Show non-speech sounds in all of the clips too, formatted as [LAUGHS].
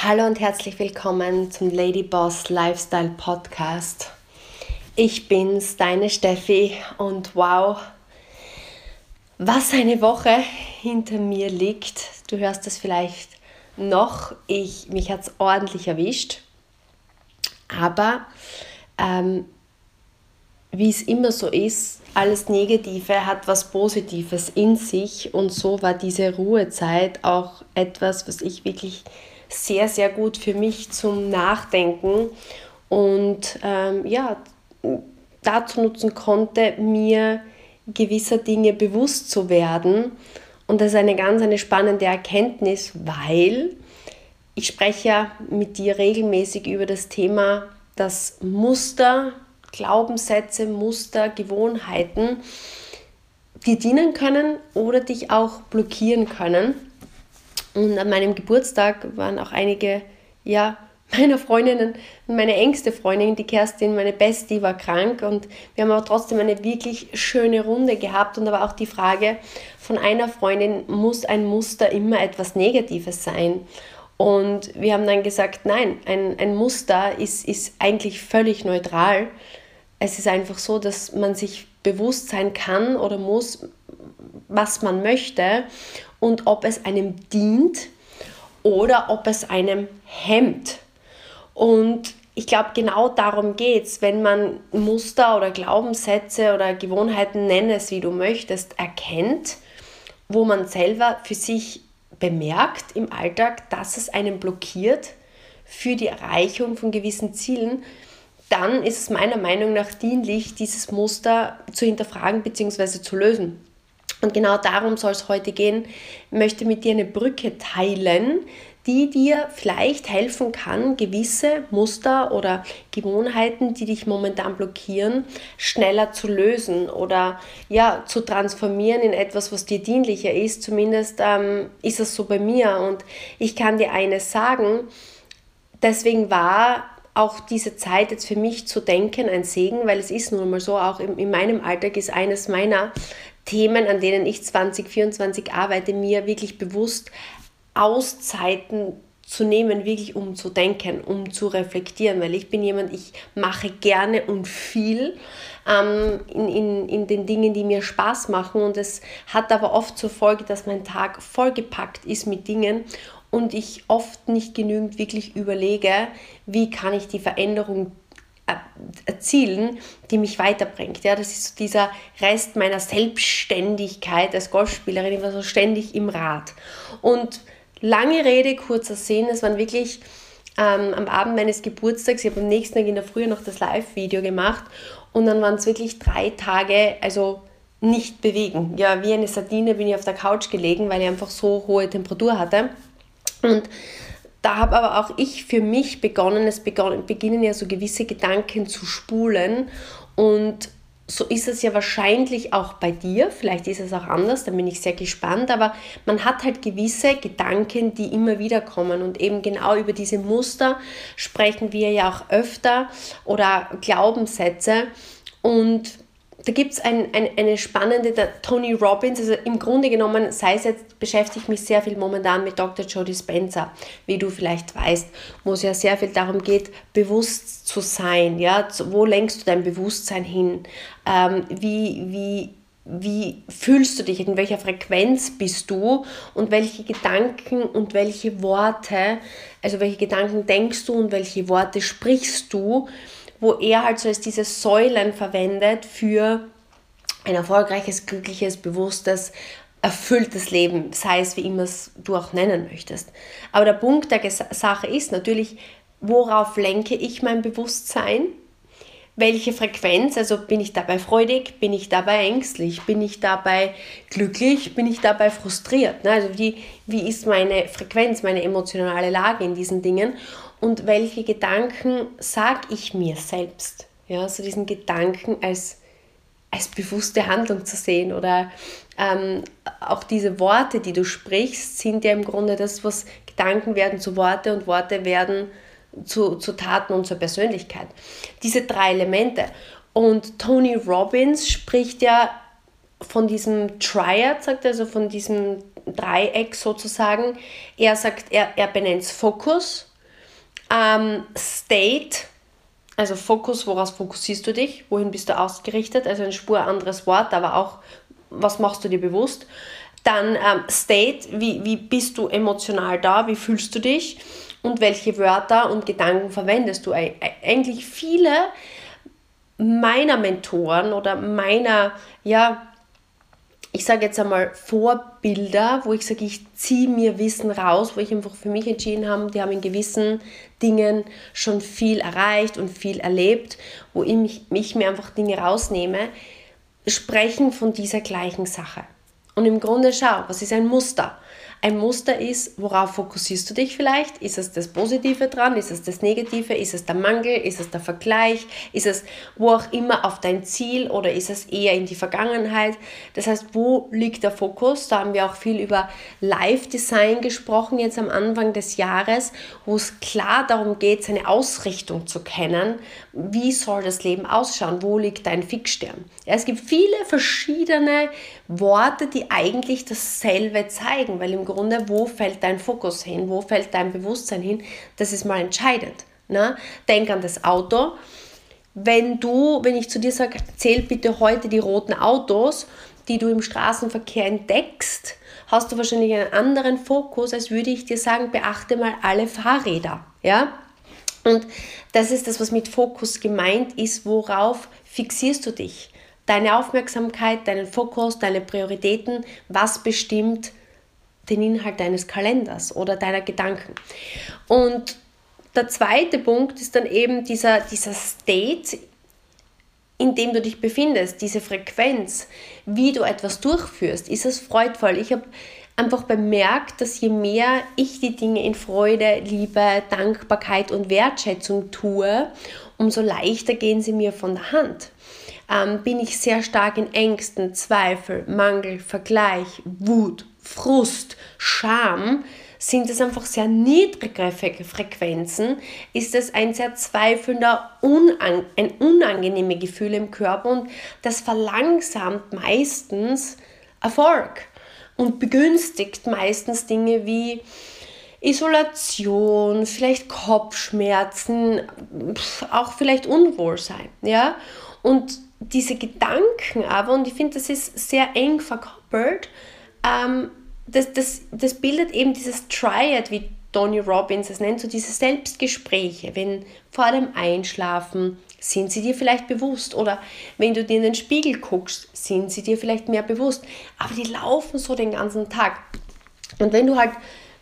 Hallo und herzlich willkommen zum Lady Boss Lifestyle Podcast. Ich bin's, deine Steffi und wow, was eine Woche hinter mir liegt. Du hörst es vielleicht noch. Ich, mich hat es ordentlich erwischt. Aber ähm, wie es immer so ist, alles Negative hat was Positives in sich und so war diese Ruhezeit auch etwas, was ich wirklich sehr, sehr gut für mich zum Nachdenken und ähm, ja, dazu nutzen konnte, mir gewisser Dinge bewusst zu werden. Und das ist eine ganz eine spannende Erkenntnis, weil ich spreche ja mit dir regelmäßig über das Thema, dass Muster, Glaubenssätze, Muster, Gewohnheiten dir dienen können oder dich auch blockieren können. Und an meinem Geburtstag waren auch einige, ja, [LAUGHS] meiner Freundinnen, meine engste Freundin, die Kerstin, meine Bestie, war krank und wir haben aber trotzdem eine wirklich schöne Runde gehabt und aber auch die Frage von einer Freundin, muss ein Muster immer etwas Negatives sein? Und wir haben dann gesagt, nein, ein, ein Muster ist, ist eigentlich völlig neutral. Es ist einfach so, dass man sich bewusst sein kann oder muss, was man möchte und ob es einem dient oder ob es einem hemmt. Und ich glaube, genau darum geht es, wenn man Muster oder Glaubenssätze oder Gewohnheiten, nenne es wie du möchtest, erkennt, wo man selber für sich bemerkt im Alltag, dass es einen blockiert für die Erreichung von gewissen Zielen, dann ist es meiner Meinung nach dienlich, dieses Muster zu hinterfragen bzw. zu lösen. Und genau darum soll es heute gehen. Ich möchte mit dir eine Brücke teilen, die dir vielleicht helfen kann, gewisse Muster oder Gewohnheiten, die dich momentan blockieren, schneller zu lösen oder ja, zu transformieren in etwas, was dir dienlicher ist. Zumindest ähm, ist es so bei mir. Und ich kann dir eines sagen, deswegen war auch diese Zeit jetzt für mich zu denken ein Segen, weil es ist nun mal so, auch in, in meinem Alltag ist eines meiner Themen, an denen ich 2024 arbeite, mir wirklich bewusst Auszeiten zu nehmen, wirklich um zu denken, um zu reflektieren, weil ich bin jemand, ich mache gerne und viel ähm, in, in, in den Dingen, die mir Spaß machen. Und es hat aber oft zur Folge, dass mein Tag vollgepackt ist mit Dingen und ich oft nicht genügend wirklich überlege, wie kann ich die Veränderung erzielen, die mich weiterbringt. Ja, das ist so dieser Rest meiner Selbstständigkeit als Golfspielerin, ich war so ständig im Rad. Und lange Rede, kurzer Sinn, es waren wirklich ähm, am Abend meines Geburtstags, ich habe am nächsten Tag in der Früh noch das Live-Video gemacht und dann waren es wirklich drei Tage, also nicht bewegen. Ja, wie eine Sardine bin ich auf der Couch gelegen, weil ich einfach so hohe Temperatur hatte. Und da habe aber auch ich für mich begonnen, es beginnen ja so gewisse Gedanken zu spulen. Und so ist es ja wahrscheinlich auch bei dir, vielleicht ist es auch anders, da bin ich sehr gespannt, aber man hat halt gewisse Gedanken, die immer wieder kommen. Und eben genau über diese Muster sprechen wir ja auch öfter oder Glaubenssätze. Und da gibt es ein, ein, eine spannende, der Tony Robbins, also im Grunde genommen, sei es jetzt, beschäftige ich mich sehr viel momentan mit Dr. Joe Dispenza, wie du vielleicht weißt, wo es ja sehr viel darum geht, bewusst zu sein, ja, wo lenkst du dein Bewusstsein hin, ähm, wie, wie, wie fühlst du dich, in welcher Frequenz bist du? Und welche Gedanken und welche Worte, also welche Gedanken denkst du und welche Worte sprichst du, wo er halt so als diese Säulen verwendet für ein erfolgreiches, glückliches, bewusstes, erfülltes Leben, sei es wie immer es du auch nennen möchtest. Aber der Punkt der Sache ist natürlich, worauf lenke ich mein Bewusstsein? Welche Frequenz, also bin ich dabei freudig, bin ich dabei ängstlich, bin ich dabei glücklich, bin ich dabei frustriert? Ne? Also wie, wie ist meine Frequenz, meine emotionale Lage in diesen Dingen? Und welche Gedanken sage ich mir selbst. Ja, so diesen Gedanken als, als bewusste Handlung zu sehen oder ähm, auch diese Worte, die du sprichst, sind ja im Grunde das, was Gedanken werden zu Worte und Worte werden zu, zu Taten und zur Persönlichkeit. Diese drei Elemente. Und Tony Robbins spricht ja von diesem Triad, sagt er, also von diesem Dreieck sozusagen. Er sagt, er, er benennt Fokus, Ähm, State, also Fokus, woraus fokussierst du dich? Wohin bist du ausgerichtet? Also ein spur anderes Wort, aber auch, was machst du dir bewusst? Dann ähm, State, wie, wie bist du emotional da? Wie fühlst du dich? Und welche Wörter und Gedanken verwendest du? Eigentlich viele meiner Mentoren oder meiner, ja, ich sage jetzt einmal Vorbilder, wo ich sage, ich ziehe mir Wissen raus, wo ich einfach für mich entschieden habe, die haben in gewissen Dingen schon viel erreicht und viel erlebt, wo ich mich, mich mir einfach Dinge rausnehme, sprechen von dieser gleichen Sache. Und im Grunde schau, was ist ein Muster? Ein Muster ist, worauf fokussierst du dich vielleicht? Ist es das Positive dran? Ist es das Negative? Ist es der Mangel? Ist es der Vergleich? Ist es wo auch immer auf dein Ziel oder ist es eher in die Vergangenheit? Das heißt, wo liegt der Fokus? Da haben wir auch viel über Live-Design gesprochen jetzt am Anfang des Jahres, wo es klar darum geht, seine Ausrichtung zu kennen. Wie soll das Leben ausschauen? Wo liegt dein Fixstern? Ja, es gibt viele verschiedene Worte, die eigentlich dasselbe zeigen, weil im Grunde, wo fällt dein Fokus hin, wo fällt dein Bewusstsein hin, das ist mal entscheidend. Ne? Denk an das Auto. Wenn du, wenn ich zu dir sage, zähl bitte heute die roten Autos, die du im Straßenverkehr entdeckst, hast du wahrscheinlich einen anderen Fokus, als würde ich dir sagen, beachte mal alle Fahrräder. Ja? Und das ist das, was mit Fokus gemeint ist. Worauf fixierst du dich? Deine Aufmerksamkeit, deinen Fokus, deine Prioritäten, was bestimmt den Inhalt deines Kalenders oder deiner Gedanken. Und der zweite Punkt ist dann eben dieser, dieser State, in dem du dich befindest, diese Frequenz, wie du etwas durchführst. Ist es freudvoll? Ich habe einfach bemerkt, dass je mehr ich die Dinge in Freude, Liebe, Dankbarkeit und Wertschätzung tue, umso leichter gehen sie mir von der Hand ähm, bin ich sehr stark in Ängsten, Zweifel, Mangel, Vergleich, Wut, Frust, Scham, sind es einfach sehr niedrige Frequenzen, ist es ein sehr zweifelnder, unang ein unangenehme Gefühl im Körper und das verlangsamt meistens Erfolg und begünstigt meistens Dinge wie Isolation, vielleicht Kopfschmerzen, auch vielleicht Unwohlsein, ja? Und diese Gedanken aber, und ich finde, das ist sehr eng verkoppelt, ähm, das, das, das bildet eben dieses Triad, wie Tony Robbins es nennt, so diese Selbstgespräche, wenn vor dem Einschlafen sind sie dir vielleicht bewusst oder wenn du dir in den Spiegel guckst, sind sie dir vielleicht mehr bewusst, aber die laufen so den ganzen Tag. Und wenn du halt,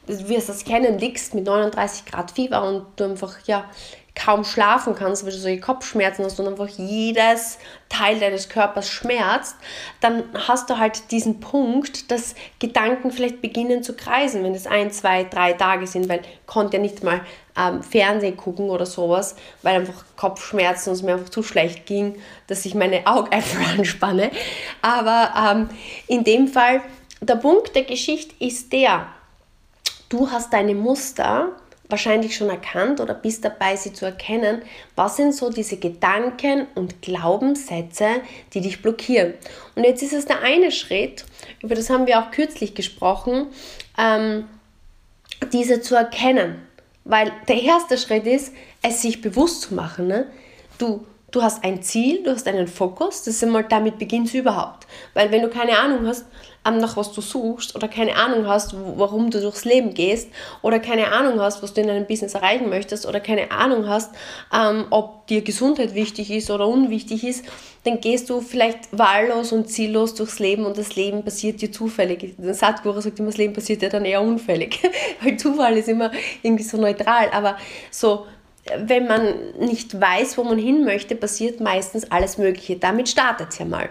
du wirst das kennen, liegst mit 39 Grad Fieber und du einfach, ja, kaum schlafen kannst, weil du solche Kopfschmerzen hast und einfach jedes Teil deines Körpers schmerzt, dann hast du halt diesen Punkt, dass Gedanken vielleicht beginnen zu kreisen, wenn es ein, zwei, drei Tage sind, weil konnte ja nicht mal ähm, Fernsehen gucken oder sowas, weil einfach Kopfschmerzen und es mir einfach zu schlecht ging, dass ich meine Augäpfel [LAUGHS] anspanne. Aber ähm, in dem Fall, der Punkt der Geschichte ist der, du hast deine Muster, wahrscheinlich schon erkannt oder bist dabei, sie zu erkennen. Was sind so diese Gedanken und Glaubenssätze, die dich blockieren? Und jetzt ist es der eine Schritt, über das haben wir auch kürzlich gesprochen, ähm, diese zu erkennen. Weil der erste Schritt ist, es sich bewusst zu machen. Ne? Du, du hast ein Ziel, du hast einen Fokus, das ist einmal, damit beginnt es überhaupt. Weil wenn du keine Ahnung hast, nach was du suchst oder keine Ahnung hast, warum du durchs Leben gehst oder keine Ahnung hast, was du in deinem Business erreichen möchtest oder keine Ahnung hast, ähm, ob dir Gesundheit wichtig ist oder unwichtig ist, dann gehst du vielleicht wahllos und ziellos durchs Leben und das Leben passiert dir zufällig. Satguru sagt immer, das Leben passiert dir dann eher unfällig, [LAUGHS] weil Zufall ist immer irgendwie so neutral, aber so wenn man nicht weiß, wo man hin möchte, passiert meistens alles Mögliche. Damit startet es ja mal.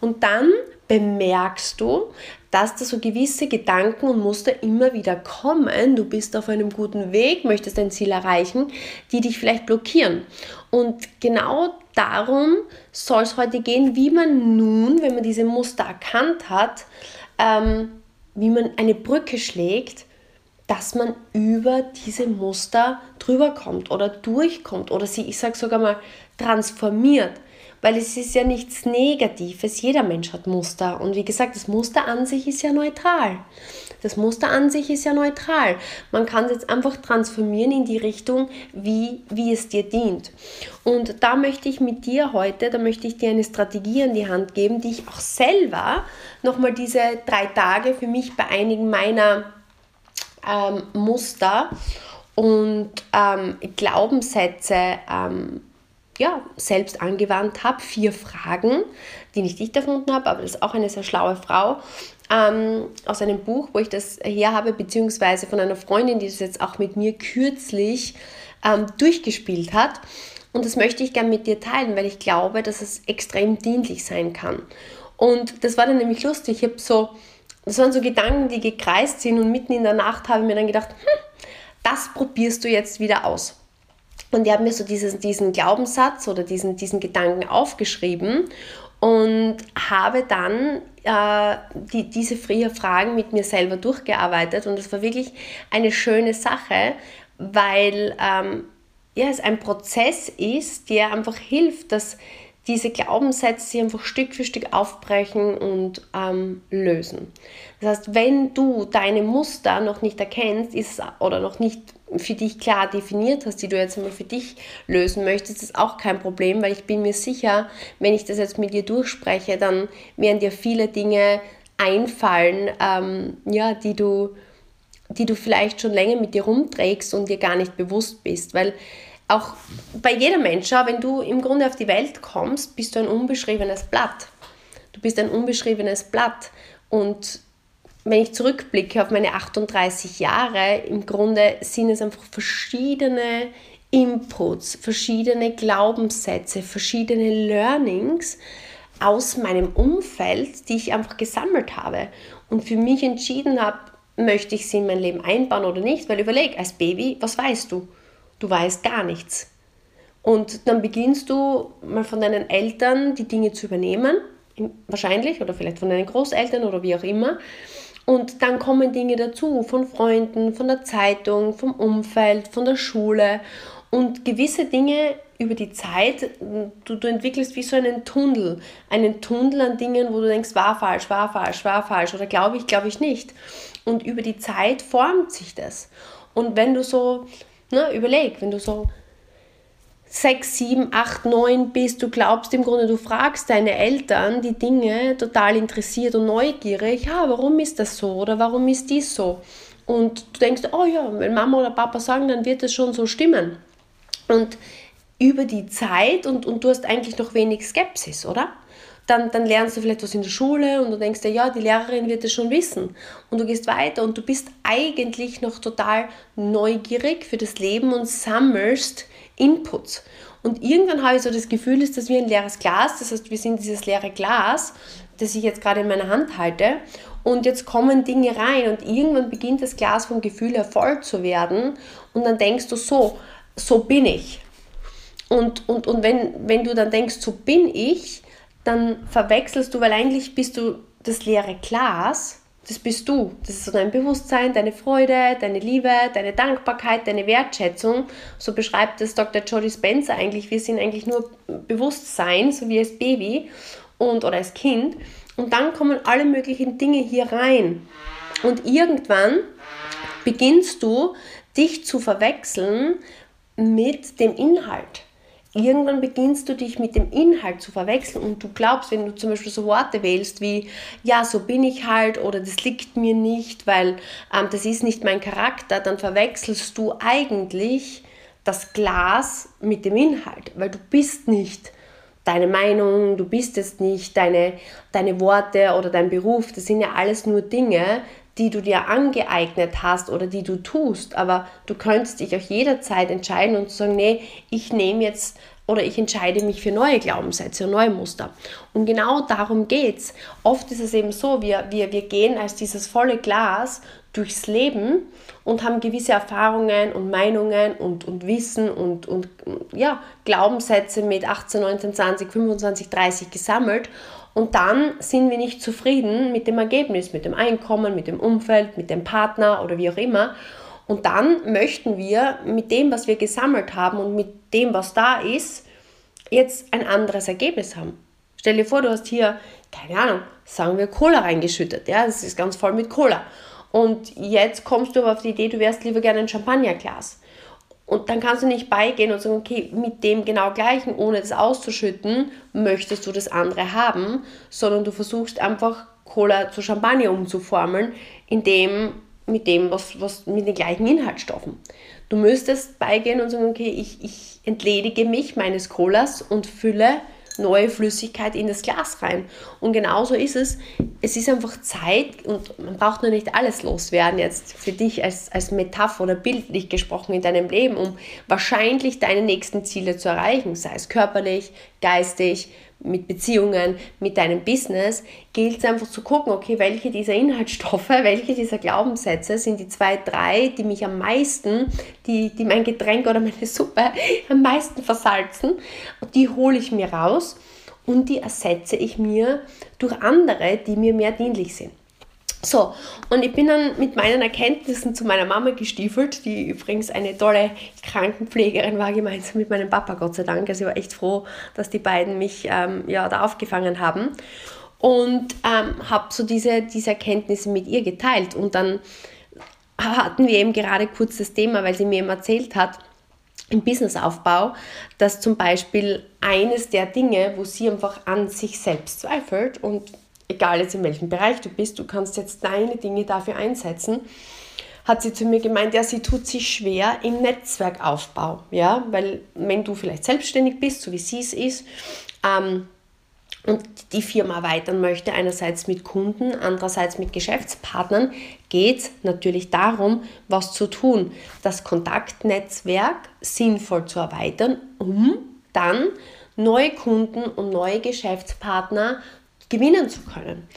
Und dann bemerkst du, dass da so gewisse Gedanken und Muster immer wieder kommen. Du bist auf einem guten Weg, möchtest dein Ziel erreichen, die dich vielleicht blockieren. Und genau darum soll es heute gehen, wie man nun, wenn man diese Muster erkannt hat, ähm, wie man eine Brücke schlägt, dass man über diese Muster drüber kommt oder durchkommt oder sie, ich sage sogar mal, transformiert weil es ist ja nichts Negatives. Jeder Mensch hat Muster. Und wie gesagt, das Muster an sich ist ja neutral. Das Muster an sich ist ja neutral. Man kann es jetzt einfach transformieren in die Richtung, wie, wie es dir dient. Und da möchte ich mit dir heute, da möchte ich dir eine Strategie an die Hand geben, die ich auch selber nochmal diese drei Tage für mich bei einigen meiner ähm, Muster und ähm, Glaubenssätze ähm, ja, selbst angewandt habe. Vier Fragen, die nicht ich erfunden habe, aber das ist auch eine sehr schlaue Frau ähm, aus einem Buch, wo ich das her habe, beziehungsweise von einer Freundin, die das jetzt auch mit mir kürzlich ähm, durchgespielt hat. Und das möchte ich gerne mit dir teilen, weil ich glaube, dass es extrem dienlich sein kann. Und das war dann nämlich lustig. Ich habe so, das waren so Gedanken, die gekreist sind und mitten in der Nacht habe ich mir dann gedacht, hm, das probierst du jetzt wieder aus. Und ich habe mir so dieses, diesen Glaubenssatz oder diesen, diesen Gedanken aufgeschrieben und habe dann äh, die, diese vier Fragen mit mir selber durchgearbeitet. Und das war wirklich eine schöne Sache, weil ähm, ja, es ein Prozess ist, der einfach hilft, dass diese Glaubenssätze einfach Stück für Stück aufbrechen und ähm, lösen. Das heißt, wenn du deine Muster noch nicht erkennst ist, oder noch nicht für dich klar definiert hast, die du jetzt einmal für dich lösen möchtest, ist auch kein Problem, weil ich bin mir sicher, wenn ich das jetzt mit dir durchspreche, dann werden dir viele Dinge einfallen, ähm, ja, die du, die du vielleicht schon länger mit dir rumträgst und dir gar nicht bewusst bist, weil auch bei jedem Menschen, wenn du im Grunde auf die Welt kommst, bist du ein unbeschriebenes Blatt. Du bist ein unbeschriebenes Blatt und wenn ich zurückblicke auf meine 38 Jahre, im Grunde sind es einfach verschiedene Inputs, verschiedene Glaubenssätze, verschiedene Learnings aus meinem Umfeld, die ich einfach gesammelt habe und für mich entschieden habe, möchte ich sie in mein Leben einbauen oder nicht, weil überleg, als Baby, was weißt du? Du weißt gar nichts. Und dann beginnst du mal von deinen Eltern die Dinge zu übernehmen, wahrscheinlich, oder vielleicht von deinen Großeltern oder wie auch immer. Und dann kommen Dinge dazu, von Freunden, von der Zeitung, vom Umfeld, von der Schule. Und gewisse Dinge über die Zeit, du, du entwickelst wie so einen Tunnel. Einen Tunnel an Dingen, wo du denkst, war falsch, war falsch, war falsch oder glaube ich, glaube ich nicht. Und über die Zeit formt sich das. Und wenn du so, ne, überleg, wenn du so 6, 7, 8, 9 bist, du glaubst im Grunde, du fragst deine Eltern die Dinge total interessiert und neugierig, ja, warum ist das so oder warum ist dies so? Und du denkst, oh ja, wenn Mama oder Papa sagen, dann wird es schon so stimmen. Und über die Zeit, und, und du hast eigentlich noch wenig Skepsis, oder? Dann, dann lernst du vielleicht was in der Schule und du denkst dir, ja, die Lehrerin wird es schon wissen. Und du gehst weiter und du bist eigentlich noch total neugierig für das Leben und sammelst Inputs. Und irgendwann habe ich so das Gefühl, ist das wie ein leeres Glas. Das heißt, wir sind dieses leere Glas, das ich jetzt gerade in meiner Hand halte. Und jetzt kommen Dinge rein und irgendwann beginnt das Glas vom Gefühl voll zu werden. Und dann denkst du so, so bin ich. Und, und, und wenn, wenn du dann denkst, so bin ich, dann verwechselst du, weil eigentlich bist du das leere Glas das bist du. Das ist so dein Bewusstsein, deine Freude, deine Liebe, deine Dankbarkeit, deine Wertschätzung. So beschreibt es Dr. Jody Spencer eigentlich. Wir sind eigentlich nur Bewusstsein, so wie als Baby und, oder als Kind. Und dann kommen alle möglichen Dinge hier rein. Und irgendwann beginnst du, dich zu verwechseln mit dem Inhalt irgendwann beginnst du dich mit dem Inhalt zu verwechseln und du glaubst, wenn du zum Beispiel so Worte wählst wie, ja, so bin ich halt oder das liegt mir nicht, weil ähm, das ist nicht mein Charakter, dann verwechselst du eigentlich das Glas mit dem Inhalt, weil du bist nicht deine Meinung, du bist es nicht, deine, deine Worte oder dein Beruf, das sind ja alles nur Dinge, die du dir angeeignet hast oder die du tust, aber du könntest dich auch jederzeit entscheiden und sagen, nee, ich nehme jetzt oder ich entscheide mich für neue Glaubenssätze und neue Muster. Und genau darum geht es. Oft ist es eben so, wir, wir, wir gehen als dieses volle Glas durchs Leben und haben gewisse Erfahrungen und Meinungen und, und Wissen und, und ja, Glaubenssätze mit 18, 19, 20, 25, 30 gesammelt und dann sind wir nicht zufrieden mit dem Ergebnis, mit dem Einkommen, mit dem Umfeld, mit dem Partner oder wie auch immer. Und dann möchten wir mit dem, was wir gesammelt haben und mit dem, was da ist, jetzt ein anderes Ergebnis haben. Stell dir vor, du hast hier, keine Ahnung, sagen wir Cola reingeschüttet. Ja, das ist ganz voll mit Cola. Und jetzt kommst du aber auf die Idee, du wärst lieber gerne ein Champagnerglas. Und dann kannst du nicht beigehen und sagen, okay, mit dem genau gleichen, ohne das auszuschütten, möchtest du das andere haben, sondern du versuchst einfach Cola zu Champagner umzuformeln, indem mit dem, was, was mit den gleichen Inhaltsstoffen. Du müsstest beigehen und sagen, okay, ich, ich entledige mich meines Colas und fülle neue Flüssigkeit in das Glas rein. Und genauso ist es. Es ist einfach Zeit und man braucht nur nicht alles loswerden jetzt für dich als, als Metapher oder bildlich gesprochen in deinem Leben, um wahrscheinlich deine nächsten Ziele zu erreichen, sei es körperlich, geistig, mit Beziehungen, mit deinem Business, gilt es einfach zu gucken, okay, welche dieser Inhaltsstoffe, [LAUGHS] welche dieser Glaubenssätze sind die zwei, drei, die mich am meisten, die, die mein Getränk oder meine [LAUGHS] Suppe am meisten versalzen. Die hole ich mir raus und die ersetze ich mir durch andere, die mir mehr dienlich sind. So, und ich bin dann mit meinen Erkenntnissen zu meiner Mama gestiefelt, die übrigens eine tolle Krankenpflegerin war, gemeinsam mit meinem Papa, Gott sei Dank. Also ich war echt froh, dass die beiden mich ähm, ja, da aufgefangen haben. Und ähm, habe so diese, diese Erkenntnisse mit ihr geteilt. Und dann hatten wir eben gerade kurz das Thema, weil sie mir eben erzählt hat, im Businessaufbau, dass zum Beispiel eines der Dinge, wo sie einfach an sich selbst zweifelt und egal jetzt in welchem Bereich du bist, du kannst jetzt deine Dinge dafür einsetzen, hat sie zu mir gemeint, ja, sie tut sich schwer im Netzwerkaufbau, ja, weil wenn du vielleicht selbstständig bist, so wie sie es ist, ähm, und die Firma erweitern möchte, einerseits mit Kunden, andererseits mit Geschäftspartnern, geht es natürlich darum, was zu tun, das Kontaktnetzwerk sinnvoll zu erweitern, um dann neue Kunden und neue Geschäftspartner gewinnen zu können.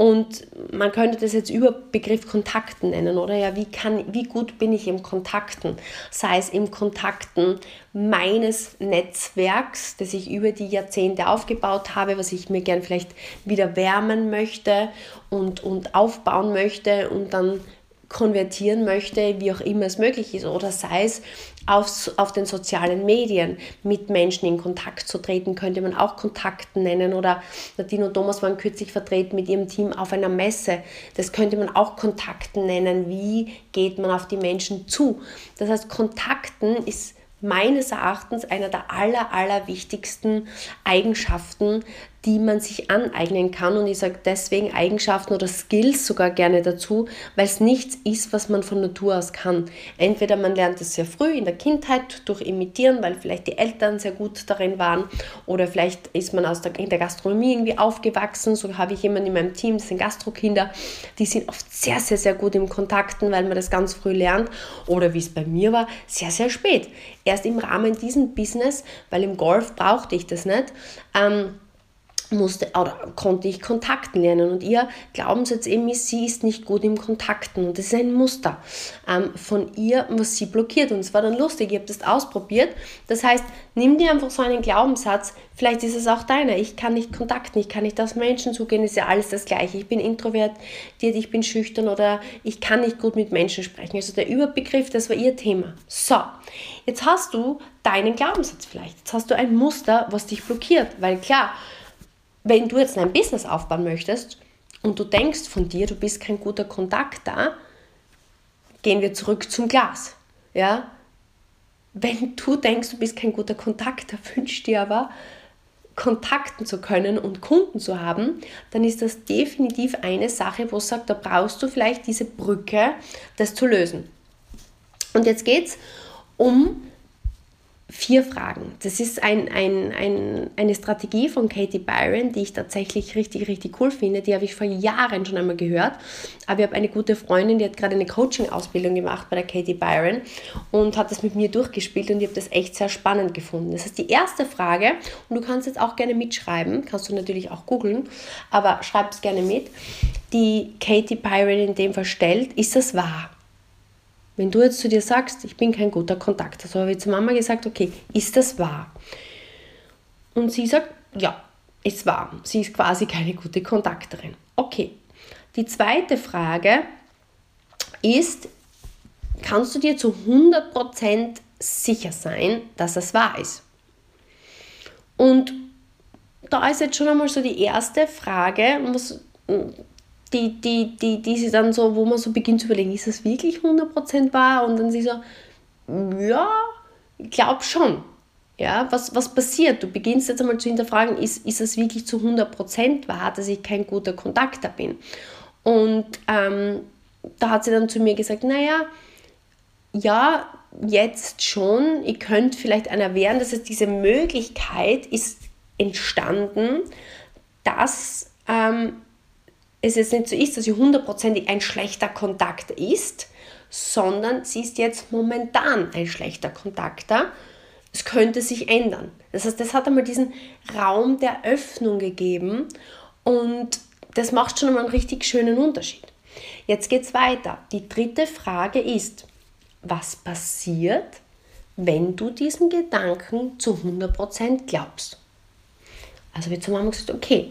Und man könnte das jetzt über Begriff Kontakten nennen, oder? Ja, wie, kann, wie gut bin ich im Kontakten? Sei es im Kontakten meines Netzwerks, das ich über die Jahrzehnte aufgebaut habe, was ich mir gern vielleicht wieder wärmen möchte und, und aufbauen möchte und dann konvertieren möchte, wie auch immer es möglich ist. Oder sei es auf, auf den sozialen Medien mit Menschen in Kontakt zu treten, könnte man auch Kontakten nennen. Oder Nadine und Thomas waren kürzlich vertreten mit ihrem Team auf einer Messe. Das könnte man auch Kontakten nennen. Wie geht man auf die Menschen zu? Das heißt, Kontakten ist meines Erachtens einer der aller, aller wichtigsten Eigenschaften, die man sich aneignen kann. Und ich sage deswegen Eigenschaften oder Skills sogar gerne dazu, weil es nichts ist, was man von Natur aus kann. Entweder man lernt es sehr früh in der Kindheit durch Imitieren, weil vielleicht die Eltern sehr gut darin waren, oder vielleicht ist man aus der, in der Gastronomie irgendwie aufgewachsen. So habe ich jemanden in meinem Team, das sind Gastrokinder, die sind oft sehr, sehr, sehr gut im Kontakten, weil man das ganz früh lernt. Oder wie es bei mir war, sehr, sehr spät. Erst im Rahmen diesem Business, weil im Golf brauchte ich das nicht. Ähm, musste oder konnte ich Kontakten lernen. Und ihr Glaubenssatz eben ist, sie ist nicht gut im Kontakten. Und das ist ein Muster ähm, von ihr, was sie blockiert. Und es war dann lustig, ich habe das ausprobiert. Das heißt, nimm dir einfach so einen Glaubenssatz, vielleicht ist es auch deiner. Ich kann nicht kontakten, ich kann nicht auf Menschen zugehen, ist ja alles das Gleiche. Ich bin introvertiert, ich bin schüchtern oder ich kann nicht gut mit Menschen sprechen. Also der Überbegriff, das war ihr Thema. So, jetzt hast du deinen Glaubenssatz vielleicht. Jetzt hast du ein Muster, was dich blockiert. Weil klar, wenn du jetzt ein Business aufbauen möchtest und du denkst von dir, du bist kein guter Kontakt da, gehen wir zurück zum Glas. Ja? Wenn du denkst, du bist kein guter Kontakt, da wünschst dir aber, kontakten zu können und Kunden zu haben, dann ist das definitiv eine Sache, wo sagt, da brauchst du vielleicht diese Brücke, das zu lösen. Und jetzt geht es um vier Fragen. Das ist ein, ein, ein, eine Strategie von Katie Byron, die ich tatsächlich richtig, richtig cool finde. Die habe ich vor Jahren schon einmal gehört. Aber ich habe eine gute Freundin, die hat gerade eine Coaching-Ausbildung gemacht bei der Katie Byron und hat das mit mir durchgespielt und ich habe das echt sehr spannend gefunden. Das ist die erste Frage und du kannst jetzt auch gerne mitschreiben, kannst du natürlich auch googeln, aber schreib es gerne mit. Die Katie Byron in dem Fall stellt, ist das wahr? Wenn du jetzt zu dir sagst, ich bin kein guter Kontakt, also habe ich zur Mama gesagt, okay, ist das wahr? Und sie sagt, ja, ist wahr. Sie ist quasi keine gute Kontakterin. Okay. Die zweite Frage ist, kannst du dir zu 100% sicher sein, dass das wahr ist? Und da ist jetzt schon einmal so die erste Frage, was, die, die, die, die sie dann so, wo man so beginnt zu überlegen, ist das wirklich 100% wahr? Und dann sie so, ja, ich glaube schon. Ja, was, was passiert? Du beginnst jetzt einmal zu hinterfragen, ist, ist es wirklich zu 100% wahr, dass ich kein guter Kontakter bin? Und ähm, da hat sie dann zu mir gesagt, naja, ja, jetzt schon, ich könnte vielleicht einer wehren, dass es diese Möglichkeit ist entstanden, dass ähm, es jetzt nicht so ist, dass sie hundertprozentig ein schlechter Kontakt ist, sondern sie ist jetzt momentan ein schlechter Kontakter. Es könnte sich ändern. Das heißt, das hat einmal diesen Raum der Öffnung gegeben und das macht schon einmal einen richtig schönen Unterschied. Jetzt geht es weiter. Die dritte Frage ist, was passiert, wenn du diesen Gedanken zu 100% glaubst? Also wir Mama gesagt, okay,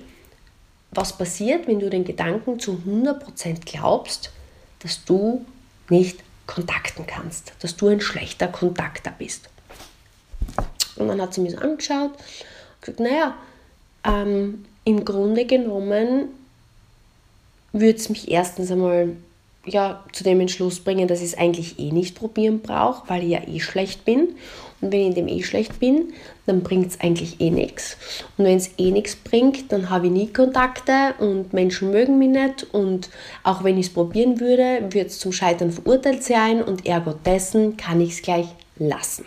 was passiert, wenn du den Gedanken zu 100% glaubst, dass du nicht kontakten kannst, dass du ein schlechter Kontakter bist. Und dann hat sie mich so angeschaut und gesagt, naja, ähm, im Grunde genommen würde es mich erstens einmal ja, zu dem Entschluss bringen, dass ich es eigentlich eh nicht probieren brauche, weil ich ja eh schlecht bin. Und wenn ich in dem eh schlecht bin, dann bringt es eigentlich eh nichts. Und wenn es eh nichts bringt, dann habe ich nie Kontakte und Menschen mögen mich nicht. Und auch wenn ich es probieren würde, würde es zum Scheitern verurteilt sein und ergo dessen kann ich es gleich lassen.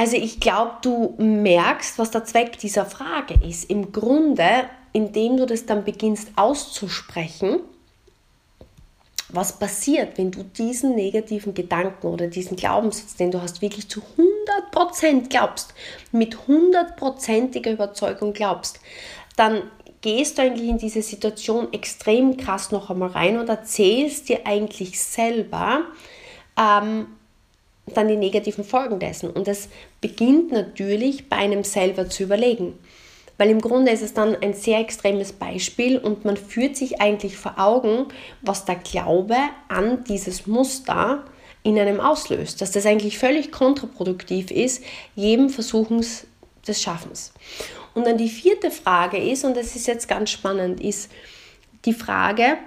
Also ich glaube, du merkst, was der Zweck dieser Frage ist. Im Grunde indem du das dann beginnst auszusprechen, was passiert, wenn du diesen negativen Gedanken oder diesen Glaubenssatz, den du hast, wirklich zu 100% glaubst, mit hundertprozentiger Überzeugung glaubst, dann gehst du eigentlich in diese Situation extrem krass noch einmal rein und erzählst dir eigentlich selber ähm, dann die negativen Folgen dessen. Und das beginnt natürlich bei einem selber zu überlegen weil im Grunde ist es dann ein sehr extremes Beispiel und man führt sich eigentlich vor Augen, was der Glaube an dieses Muster in einem auslöst, dass das eigentlich völlig kontraproduktiv ist, jedem Versuchens des Schaffens. Und dann die vierte Frage ist, und das ist jetzt ganz spannend, ist die Frage,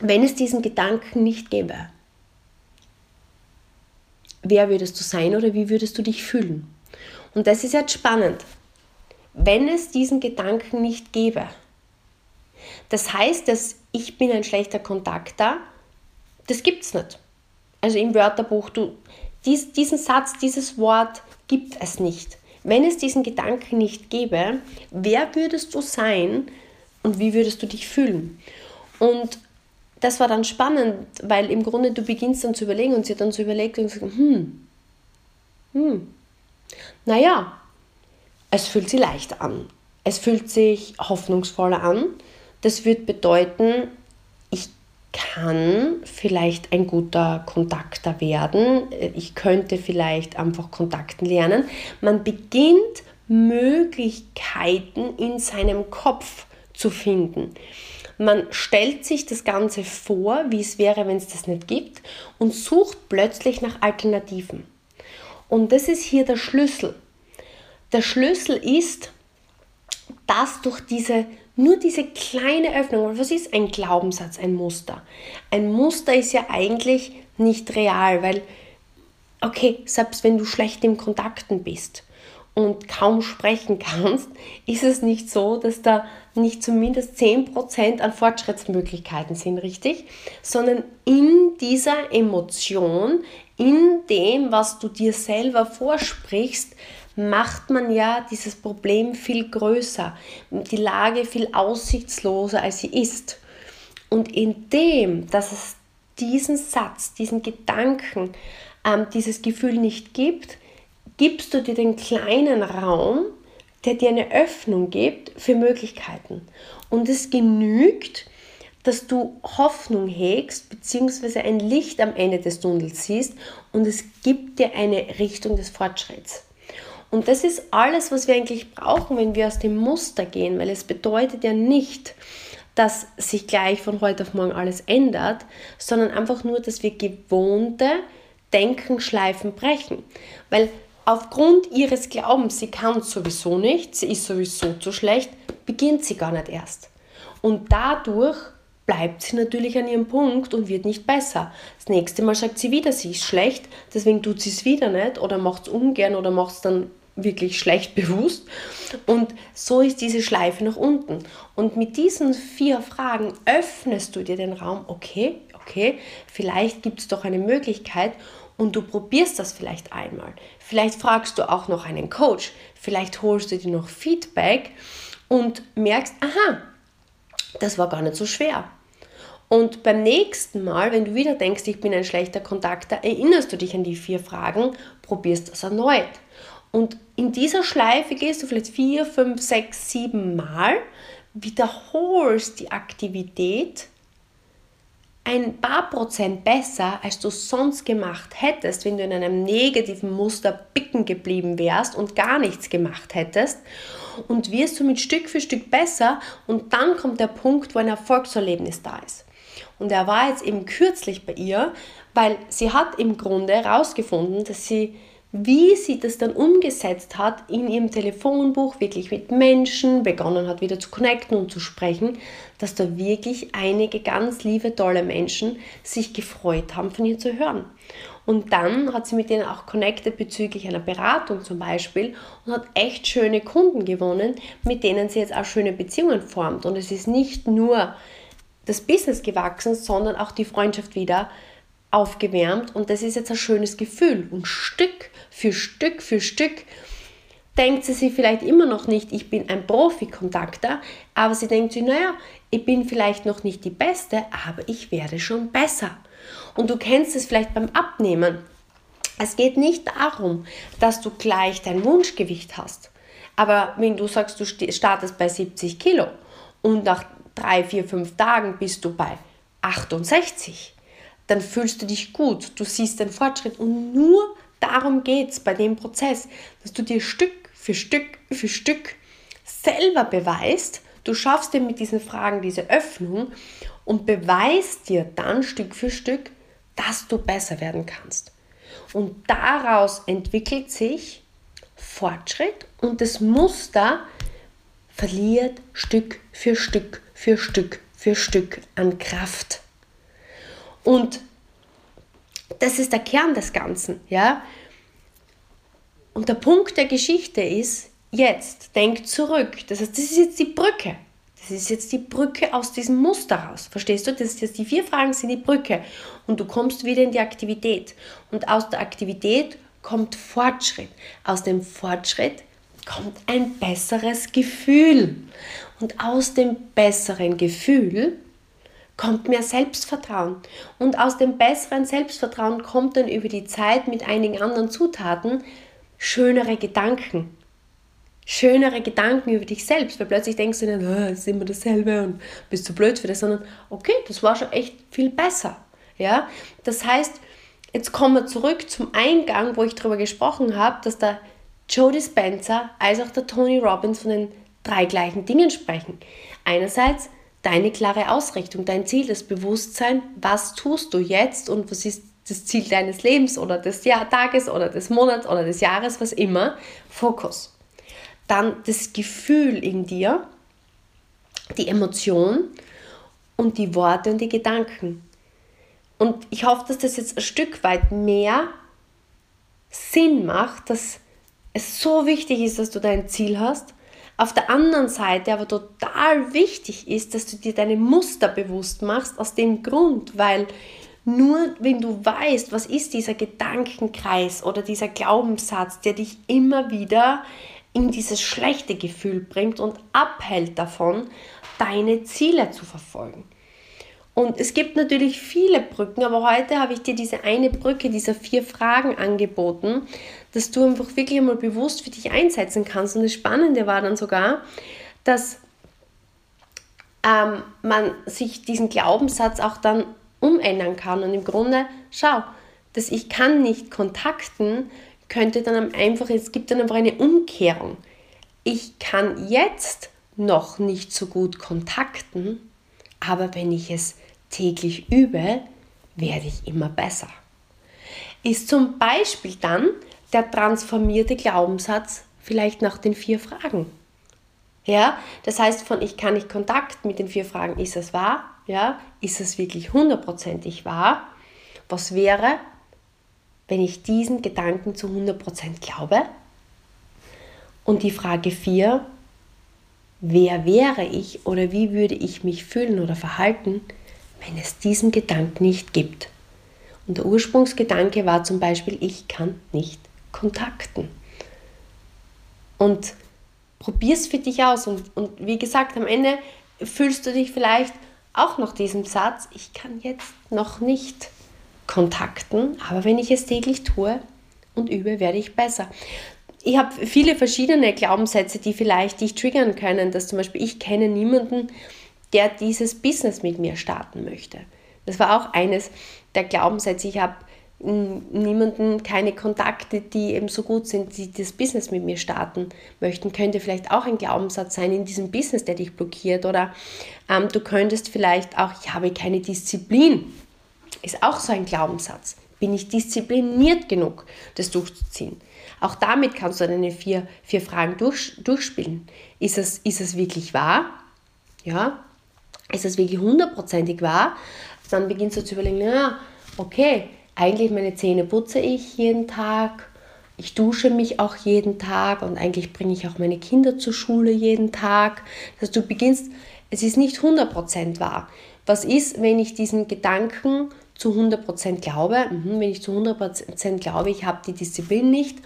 wenn es diesen Gedanken nicht gäbe, wer würdest du sein oder wie würdest du dich fühlen? Und das ist jetzt spannend, wenn es diesen Gedanken nicht gäbe. Das heißt, dass ich bin ein schlechter Kontakter, das gibt es nicht. Also im Wörterbuch, du, dies, diesen Satz, dieses Wort gibt es nicht. Wenn es diesen Gedanken nicht gäbe, wer würdest du sein und wie würdest du dich fühlen? Und das war dann spannend, weil im Grunde du beginnst dann zu überlegen und sie dann so überlegt und gesagt, hm, hm, naja, es fühlt sich leicht an. Es fühlt sich hoffnungsvoller an. Das wird bedeuten, ich kann vielleicht ein guter Kontakter werden. Ich könnte vielleicht einfach Kontakten lernen. Man beginnt Möglichkeiten in seinem Kopf zu finden. Man stellt sich das Ganze vor, wie es wäre, wenn es das nicht gibt und sucht plötzlich nach Alternativen. Und das ist hier der Schlüssel. Der Schlüssel ist, dass durch diese nur diese kleine Öffnung, was ist ein Glaubenssatz, ein Muster? Ein Muster ist ja eigentlich nicht real, weil, okay, selbst wenn du schlecht im Kontakten bist und kaum sprechen kannst, [LAUGHS] ist es nicht so, dass da nicht zumindest 10% an Fortschrittsmöglichkeiten sind, richtig? Sondern in dieser Emotion, in dem, was du dir selber vorsprichst, macht man ja dieses Problem viel größer, die Lage viel aussichtsloser, als sie ist. Und indem, dass es diesen Satz, diesen Gedanken, ähm, dieses Gefühl nicht gibt, gibst du dir den kleinen Raum, der dir eine Öffnung gibt für Möglichkeiten. Und es genügt, dass du Hoffnung hegst, beziehungsweise ein Licht am Ende des Tunnels siehst und es gibt dir eine Richtung des Fortschritts. Und das ist alles, was wir eigentlich brauchen, wenn wir aus dem Muster gehen, weil es bedeutet ja nicht, dass sich gleich von heute auf morgen alles ändert, sondern einfach nur, dass wir gewohnte Denkenschleifen brechen. Weil aufgrund ihres Glaubens, sie kann sowieso nicht, sie ist sowieso zu schlecht, beginnt sie gar nicht erst. Und dadurch bleibt sie natürlich an ihrem Punkt und wird nicht besser. Das nächste Mal sagt sie wieder, sie ist schlecht, deswegen tut sie es wieder nicht oder macht es ungern oder macht es dann wirklich schlecht bewusst. Und so ist diese Schleife nach unten. Und mit diesen vier Fragen öffnest du dir den Raum, okay, okay, vielleicht gibt es doch eine Möglichkeit und du probierst das vielleicht einmal. Vielleicht fragst du auch noch einen Coach, vielleicht holst du dir noch Feedback und merkst, aha, das war gar nicht so schwer. Und beim nächsten Mal, wenn du wieder denkst, ich bin ein schlechter Kontakter, erinnerst du dich an die vier Fragen, probierst das erneut. Und in dieser Schleife gehst du vielleicht vier, fünf, sechs, sieben Mal, wiederholst die Aktivität ein paar Prozent besser, als du sonst gemacht hättest, wenn du in einem negativen Muster bicken geblieben wärst und gar nichts gemacht hättest. Und wirst du mit Stück für Stück besser und dann kommt der Punkt, wo ein Erfolgserlebnis da ist. Und er war jetzt eben kürzlich bei ihr, weil sie hat im Grunde herausgefunden, dass sie, wie sie das dann umgesetzt hat, in ihrem Telefonbuch wirklich mit Menschen begonnen hat, wieder zu connecten und zu sprechen, dass da wirklich einige ganz liebe, tolle Menschen sich gefreut haben, von ihr zu hören. Und dann hat sie mit denen auch connected bezüglich einer Beratung zum Beispiel und hat echt schöne Kunden gewonnen, mit denen sie jetzt auch schöne Beziehungen formt. Und es ist nicht nur das Business gewachsen, sondern auch die Freundschaft wieder aufgewärmt und das ist jetzt ein schönes Gefühl und Stück für Stück für Stück denkt sie sich vielleicht immer noch nicht, ich bin ein Profi-Kontakter, aber sie denkt sich, naja, ich bin vielleicht noch nicht die Beste, aber ich werde schon besser. Und du kennst es vielleicht beim Abnehmen. Es geht nicht darum, dass du gleich dein Wunschgewicht hast. Aber wenn du sagst, du startest bei 70 Kilo und nach drei, vier, fünf Tagen bist du bei 68, dann fühlst du dich gut, du siehst den Fortschritt und nur darum geht es bei dem Prozess, dass du dir Stück für Stück für Stück selber beweist, du schaffst dir mit diesen Fragen diese Öffnung und beweist dir dann Stück für Stück, dass du besser werden kannst. Und daraus entwickelt sich Fortschritt und das Muster verliert Stück für Stück für Stück für Stück an Kraft. Und das ist der Kern des Ganzen, ja. Und der Punkt der Geschichte ist, jetzt, denk zurück. Das heißt, das ist jetzt die Brücke. Das ist jetzt die Brücke aus diesem Muster raus. Verstehst du? Das ist jetzt die vier Fragen sind die Brücke. Und du kommst wieder in die Aktivität. Und aus der Aktivität kommt Fortschritt. Aus dem Fortschritt kommt ein besseres Gefühl. Und aus dem besseren Gefühl kommt mehr Selbstvertrauen. Und aus dem besseren Selbstvertrauen kommt dann über die Zeit mit einigen anderen Zutaten schönere Gedanken. Schönere Gedanken über dich selbst, weil plötzlich denkst du nicht, oh, ist immer dasselbe und bist du blöd für das, sondern okay, das war schon echt viel besser. Ja? Das heißt, jetzt kommen wir zurück zum Eingang, wo ich darüber gesprochen habe, dass der Joe Dispenza als auch der Tony Robbins von den drei gleichen Dingen sprechen. Einerseits deine klare Ausrichtung, dein Ziel, das Bewusstsein, was tust du jetzt und was ist das Ziel deines Lebens oder des Jahr Tages oder des Monats oder des Jahres, was immer. Fokus. Dann das Gefühl in dir, die Emotion und die Worte und die Gedanken. Und ich hoffe, dass das jetzt ein Stück weit mehr Sinn macht, dass es so wichtig ist, dass du dein Ziel hast. Auf der anderen Seite aber total wichtig ist, dass du dir deine Muster bewusst machst, aus dem Grund, weil nur wenn du weißt, was ist dieser Gedankenkreis oder dieser Glaubenssatz, der dich immer wieder in dieses schlechte Gefühl bringt und abhält davon, deine Ziele zu verfolgen. Und es gibt natürlich viele Brücken, aber heute habe ich dir diese eine Brücke dieser vier Fragen angeboten, dass du einfach wirklich einmal bewusst für dich einsetzen kannst. Und das Spannende war dann sogar, dass ähm, man sich diesen Glaubenssatz auch dann umändern kann. Und im Grunde, schau, dass ich kann nicht kontakten, könnte dann einfach, es gibt dann einfach eine Umkehrung. Ich kann jetzt noch nicht so gut kontakten, aber wenn ich es täglich übe, werde ich immer besser. Ist zum Beispiel dann der transformierte Glaubenssatz vielleicht nach den vier Fragen. Ja, das heißt von ich kann nicht Kontakt mit den vier Fragen, ist es wahr? Ja, ist es wirklich hundertprozentig wahr? Was wäre, wenn ich diesen Gedanken zu 100% glaube? Und die Frage 4, wer wäre ich oder wie würde ich mich fühlen oder verhalten, wenn es diesen Gedanken nicht gibt? Und der Ursprungsgedanke war zum Beispiel, ich kann nicht kontakten. Und probier es für dich aus. Und, und wie gesagt, am Ende fühlst du dich vielleicht auch nach diesem Satz, ich kann jetzt noch nicht kontakten, aber wenn ich es täglich tue und übe, werde ich besser. Ich habe viele verschiedene Glaubenssätze, die vielleicht dich triggern können, dass zum Beispiel ich kenne niemanden, der dieses Business mit mir starten möchte. Das war auch eines der Glaubenssätze. Ich habe niemanden, keine Kontakte, die eben so gut sind, die das Business mit mir starten möchten, könnte vielleicht auch ein Glaubenssatz sein in diesem Business, der dich blockiert. Oder ähm, du könntest vielleicht auch, ich habe keine Disziplin, ist auch so ein Glaubenssatz. Bin ich diszipliniert genug, das durchzuziehen? Auch damit kannst du deine vier, vier Fragen durch, durchspielen. Ist es, ist es wirklich wahr? Ja? Ist es wirklich hundertprozentig wahr? Dann beginnst du zu überlegen, ja, okay, eigentlich meine Zähne putze ich jeden Tag, ich dusche mich auch jeden Tag und eigentlich bringe ich auch meine Kinder zur Schule jeden Tag. Dass du beginnst, es ist nicht 100% wahr. Was ist, wenn ich diesen Gedanken zu 100% glaube, mhm, wenn ich zu 100% glaube, ich habe die Disziplin nicht,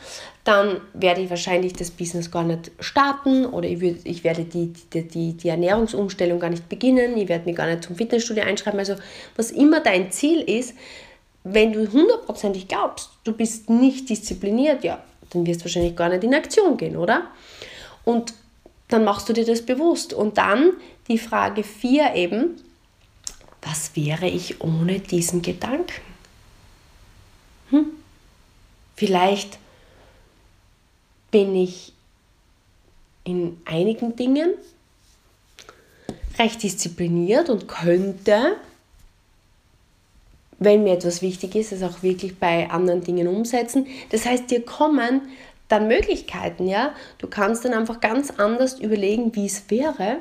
dann werde ich wahrscheinlich das Business gar nicht starten oder ich, werde die, die, die, die Ernährungsumstellung gar nicht beginnen, ich werde mich gar nicht zum Fitnessstudio einschreiben. Also was immer dein Ziel ist, wenn du hundertprozentig glaubst, du bist nicht diszipliniert, ja, dann wirst du wahrscheinlich gar nicht in Aktion gehen, oder? Und dann machst du dir das bewusst. Und dann die Frage 4 eben, was wäre ich ohne diesen Gedanken? Hm? Vielleicht bin ich in einigen Dingen recht diszipliniert und könnte wenn mir etwas wichtig ist, es auch wirklich bei anderen Dingen umsetzen. Das heißt, dir kommen dann Möglichkeiten, ja. Du kannst dann einfach ganz anders überlegen, wie es wäre,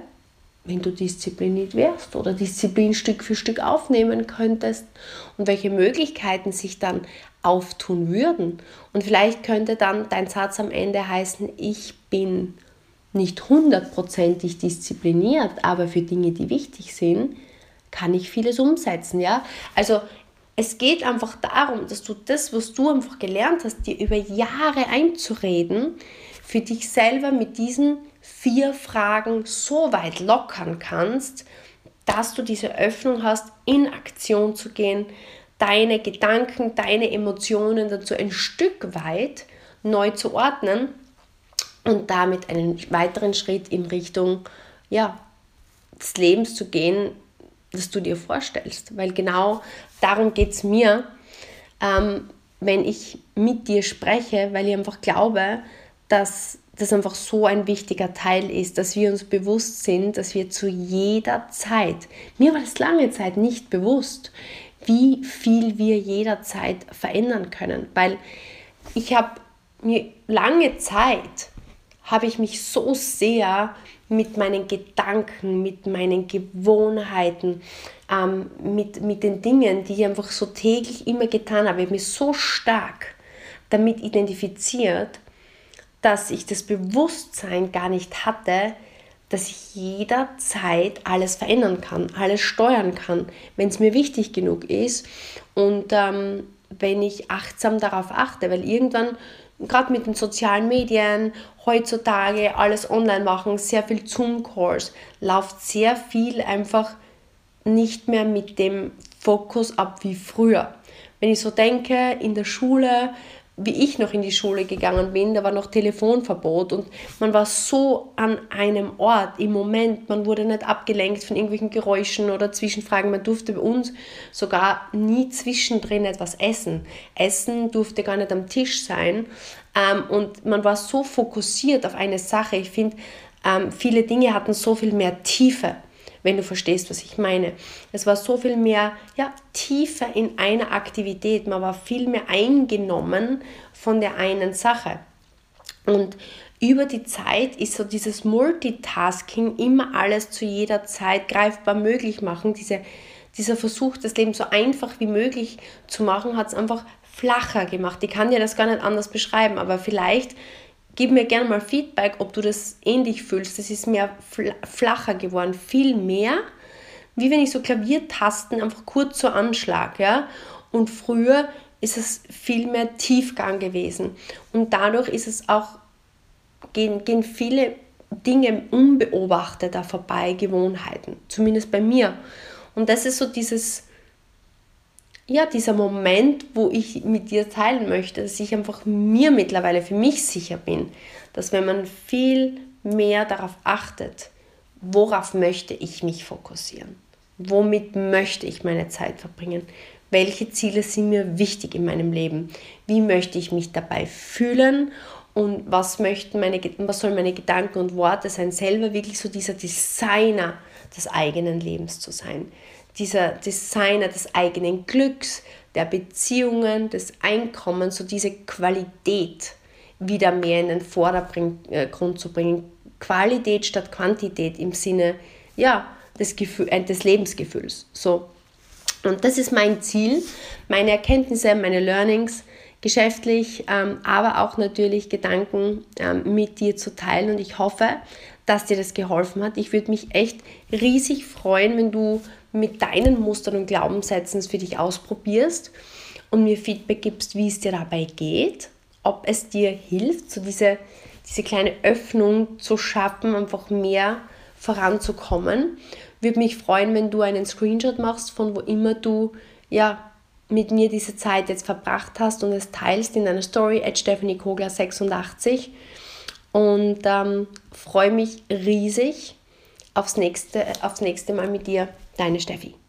wenn du diszipliniert wärst oder Disziplin Stück für Stück aufnehmen könntest und welche Möglichkeiten sich dann auftun würden. Und vielleicht könnte dann dein Satz am Ende heißen, ich bin nicht hundertprozentig diszipliniert, aber für Dinge, die wichtig sind, kann ich vieles umsetzen, ja? Also es geht einfach darum, dass du das, was du einfach gelernt hast, dir über Jahre einzureden, für dich selber mit diesen vier Fragen so weit lockern kannst, dass du diese Öffnung hast, in Aktion zu gehen, deine Gedanken, deine Emotionen dazu ein Stück weit neu zu ordnen und damit einen weiteren Schritt in Richtung ja, des Lebens zu gehen, das du dir vorstellst. Weil genau darum geht es mir, ähm, wenn ich mit dir spreche, weil ich einfach glaube, dass das einfach so ein wichtiger Teil ist, dass wir uns bewusst sind, dass wir zu jeder Zeit, mir war das lange Zeit nicht bewusst, wie viel wir jederzeit verändern können, weil ich habe mir lange Zeit habe ich mich so sehr mit meinen Gedanken, mit meinen Gewohnheiten, ähm, mit, mit den Dingen, die ich einfach so täglich immer getan habe, ich habe mich so stark damit identifiziert, dass ich das Bewusstsein gar nicht hatte, dass ich jederzeit alles verändern kann, alles steuern kann, wenn es mir wichtig genug ist. Und ähm, wenn ich achtsam darauf achte, weil irgendwann gerade mit den sozialen Medien, heutzutage alles online machen, sehr viel Zoom-Calls, läuft sehr viel einfach nicht mehr mit dem Fokus ab wie früher. Wenn ich so denke, in der Schule wie ich noch in die Schule gegangen bin, da war noch Telefonverbot und man war so an einem Ort im Moment, man wurde nicht abgelenkt von irgendwelchen Geräuschen oder Zwischenfragen. Man durfte bei uns sogar nie zwischendrin etwas essen. Essen durfte gar nicht am Tisch sein ähm, und man war so fokussiert auf eine Sache. Ich finde, ähm, viele Dinge hatten so viel mehr Tiefe wenn du verstehst, was ich meine. Es war so viel mehr ja, tiefer in einer Aktivität, man war viel mehr eingenommen von der einen Sache. Und über die Zeit ist so dieses Multitasking, immer alles zu jeder Zeit greifbar möglich machen, diese, dieser Versuch, das Leben so einfach wie möglich zu machen, hat es einfach flacher gemacht. Ich kann dir das gar nicht anders beschreiben, aber vielleicht gib mir gerne mal Feedback, ob du das ähnlich fühlst. Das ist mehr flacher geworden, viel mehr, wie wenn ich so Klaviertasten einfach kurz so anschlag, ja. Und früher ist es viel mehr Tiefgang gewesen. Und dadurch ist es auch, gehen, gehen viele Dinge unbeobachteter vorbei, Gewohnheiten. Zumindest bei mir. Und das ist so dieses, ja, dieser Moment, wo ich mit dir teilen möchte, dass ich einfach mir mittlerweile für mich sicher bin, dass wenn man viel mehr darauf achtet, worauf möchte ich mich fokussieren, womit möchte ich meine Zeit verbringen, welche Ziele sind mir wichtig in meinem Leben, wie möchte ich mich dabei fühlen? Und was möchten meine, was sollen meine Gedanken und Worte sein, selber wirklich so dieser Designer des eigenen Lebens zu sein, dieser Designer des eigenen Glücks, der Beziehungen, des Einkommens, so diese Qualität wieder mehr in den Vordergrund äh, zu bringen. Qualität statt Quantität im Sinne ja, des, Gefühl, äh, des Lebensgefühls. So, und das ist mein Ziel, meine Erkenntnisse, meine Learnings geschäftlich, ähm, aber auch natürlich Gedanken ähm, mit dir zu teilen. Und ich hoffe, dass dir das geholfen hat. Ich würde mich echt riesig freuen, wenn du mit deinen Mustern und Glaubenssätzen für dich ausprobierst und mir Feedback gibst, wie es dir dabei geht, ob es dir hilft, so diese, diese kleine Öffnung zu schaffen, einfach mehr voranzukommen. Würde mich freuen, wenn du einen Screenshot machst, von wo immer du ja mit mir diese Zeit jetzt verbracht hast und es teilst in deiner Story at Stephanie Kogler 86 und ähm, freue mich riesig aufs nächste, aufs nächste Mal mit dir, deine Steffi.